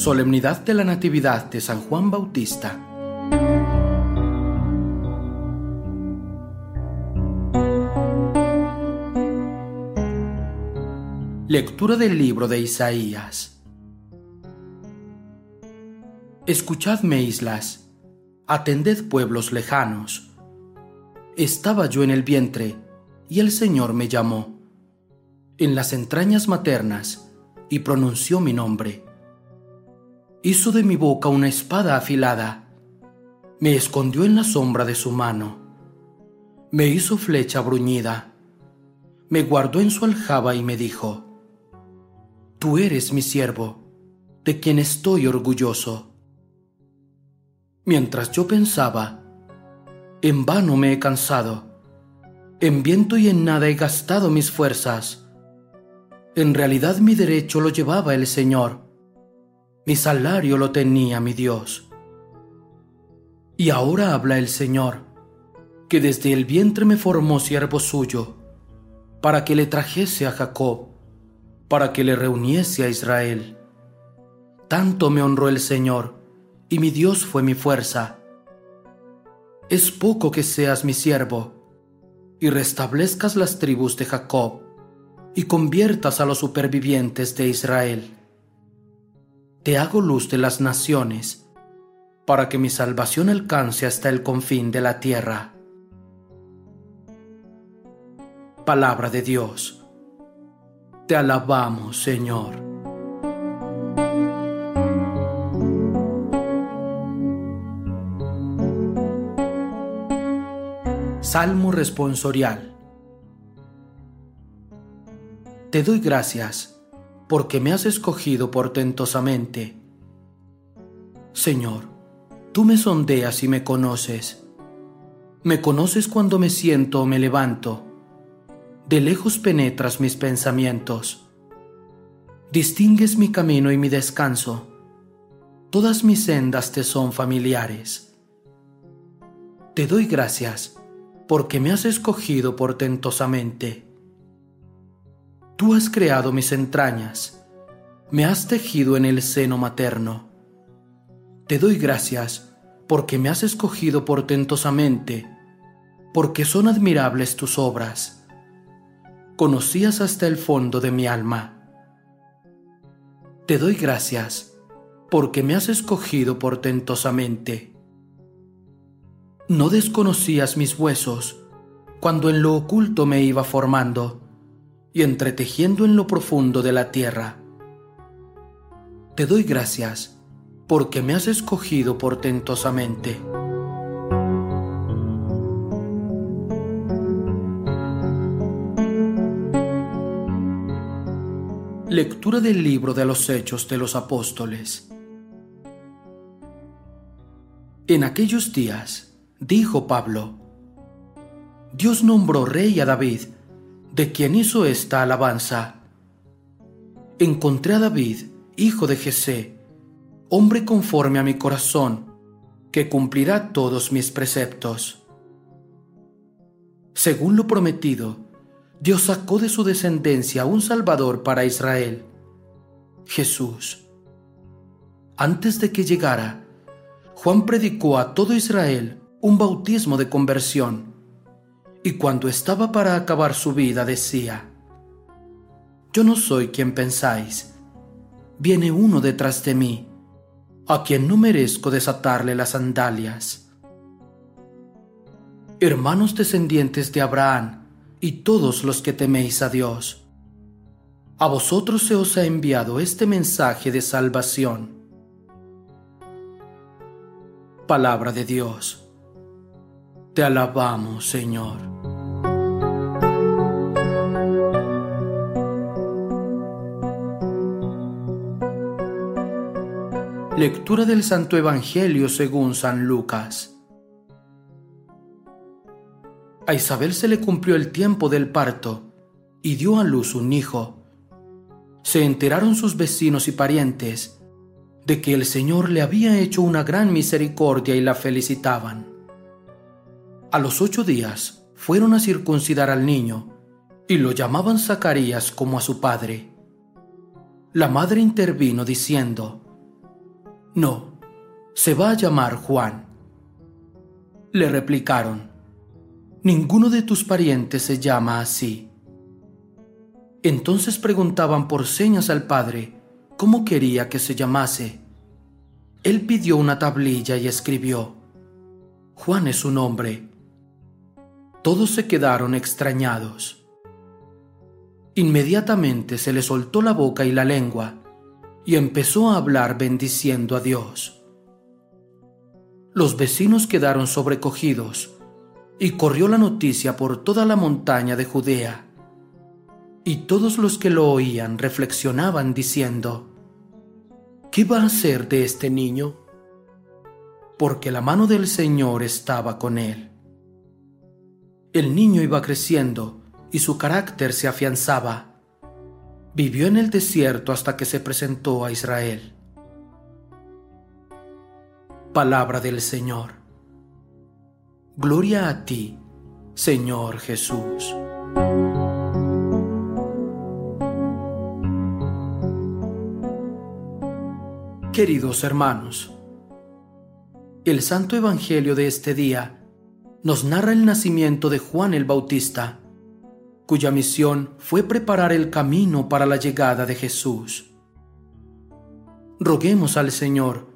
Solemnidad de la Natividad de San Juan Bautista. Lectura del libro de Isaías. Escuchadme, islas, atended pueblos lejanos. Estaba yo en el vientre, y el Señor me llamó, en las entrañas maternas, y pronunció mi nombre. Hizo de mi boca una espada afilada, me escondió en la sombra de su mano, me hizo flecha bruñida, me guardó en su aljaba y me dijo, Tú eres mi siervo, de quien estoy orgulloso. Mientras yo pensaba, en vano me he cansado, en viento y en nada he gastado mis fuerzas. En realidad mi derecho lo llevaba el Señor, mi salario lo tenía mi Dios. Y ahora habla el Señor, que desde el vientre me formó siervo suyo, para que le trajese a Jacob para que le reuniese a Israel. Tanto me honró el Señor, y mi Dios fue mi fuerza. Es poco que seas mi siervo, y restablezcas las tribus de Jacob, y conviertas a los supervivientes de Israel. Te hago luz de las naciones, para que mi salvación alcance hasta el confín de la tierra. Palabra de Dios. Te alabamos, Señor. Salmo responsorial. Te doy gracias porque me has escogido portentosamente. Señor, tú me sondeas y me conoces. Me conoces cuando me siento o me levanto de lejos penetras mis pensamientos. Distingues mi camino y mi descanso. Todas mis sendas te son familiares. Te doy gracias porque me has escogido portentosamente. Tú has creado mis entrañas, me has tejido en el seno materno. Te doy gracias porque me has escogido portentosamente, porque son admirables tus obras conocías hasta el fondo de mi alma. Te doy gracias porque me has escogido portentosamente. No desconocías mis huesos cuando en lo oculto me iba formando y entretejiendo en lo profundo de la tierra. Te doy gracias porque me has escogido portentosamente. Lectura del libro de los Hechos de los Apóstoles. En aquellos días, dijo Pablo, Dios nombró rey a David, de quien hizo esta alabanza. Encontré a David, hijo de Jesé, hombre conforme a mi corazón, que cumplirá todos mis preceptos. Según lo prometido, Dios sacó de su descendencia un Salvador para Israel, Jesús. Antes de que llegara, Juan predicó a todo Israel un bautismo de conversión, y cuando estaba para acabar su vida decía, Yo no soy quien pensáis, viene uno detrás de mí, a quien no merezco desatarle las sandalias. Hermanos descendientes de Abraham y todos los que teméis a Dios, a vosotros se os ha enviado este mensaje de salvación. Palabra de Dios. Te alabamos, Señor. Lectura del Santo Evangelio según San Lucas. A Isabel se le cumplió el tiempo del parto y dio a luz un hijo. Se enteraron sus vecinos y parientes de que el Señor le había hecho una gran misericordia y la felicitaban. A los ocho días fueron a circuncidar al niño y lo llamaban Zacarías como a su padre. La madre intervino diciendo, No, se va a llamar Juan. Le replicaron, Ninguno de tus parientes se llama así. Entonces preguntaban por señas al padre cómo quería que se llamase. Él pidió una tablilla y escribió, Juan es su nombre. Todos se quedaron extrañados. Inmediatamente se le soltó la boca y la lengua y empezó a hablar bendiciendo a Dios. Los vecinos quedaron sobrecogidos y corrió la noticia por toda la montaña de Judea. Y todos los que lo oían reflexionaban diciendo, ¿qué va a hacer de este niño? Porque la mano del Señor estaba con él. El niño iba creciendo y su carácter se afianzaba. Vivió en el desierto hasta que se presentó a Israel. Palabra del Señor. Gloria a ti, Señor Jesús. Queridos hermanos, el Santo Evangelio de este día nos narra el nacimiento de Juan el Bautista, cuya misión fue preparar el camino para la llegada de Jesús. Roguemos al Señor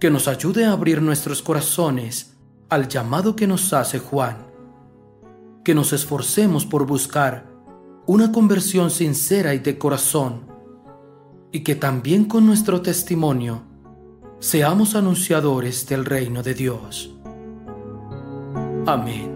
que nos ayude a abrir nuestros corazones al llamado que nos hace Juan, que nos esforcemos por buscar una conversión sincera y de corazón, y que también con nuestro testimonio seamos anunciadores del reino de Dios. Amém.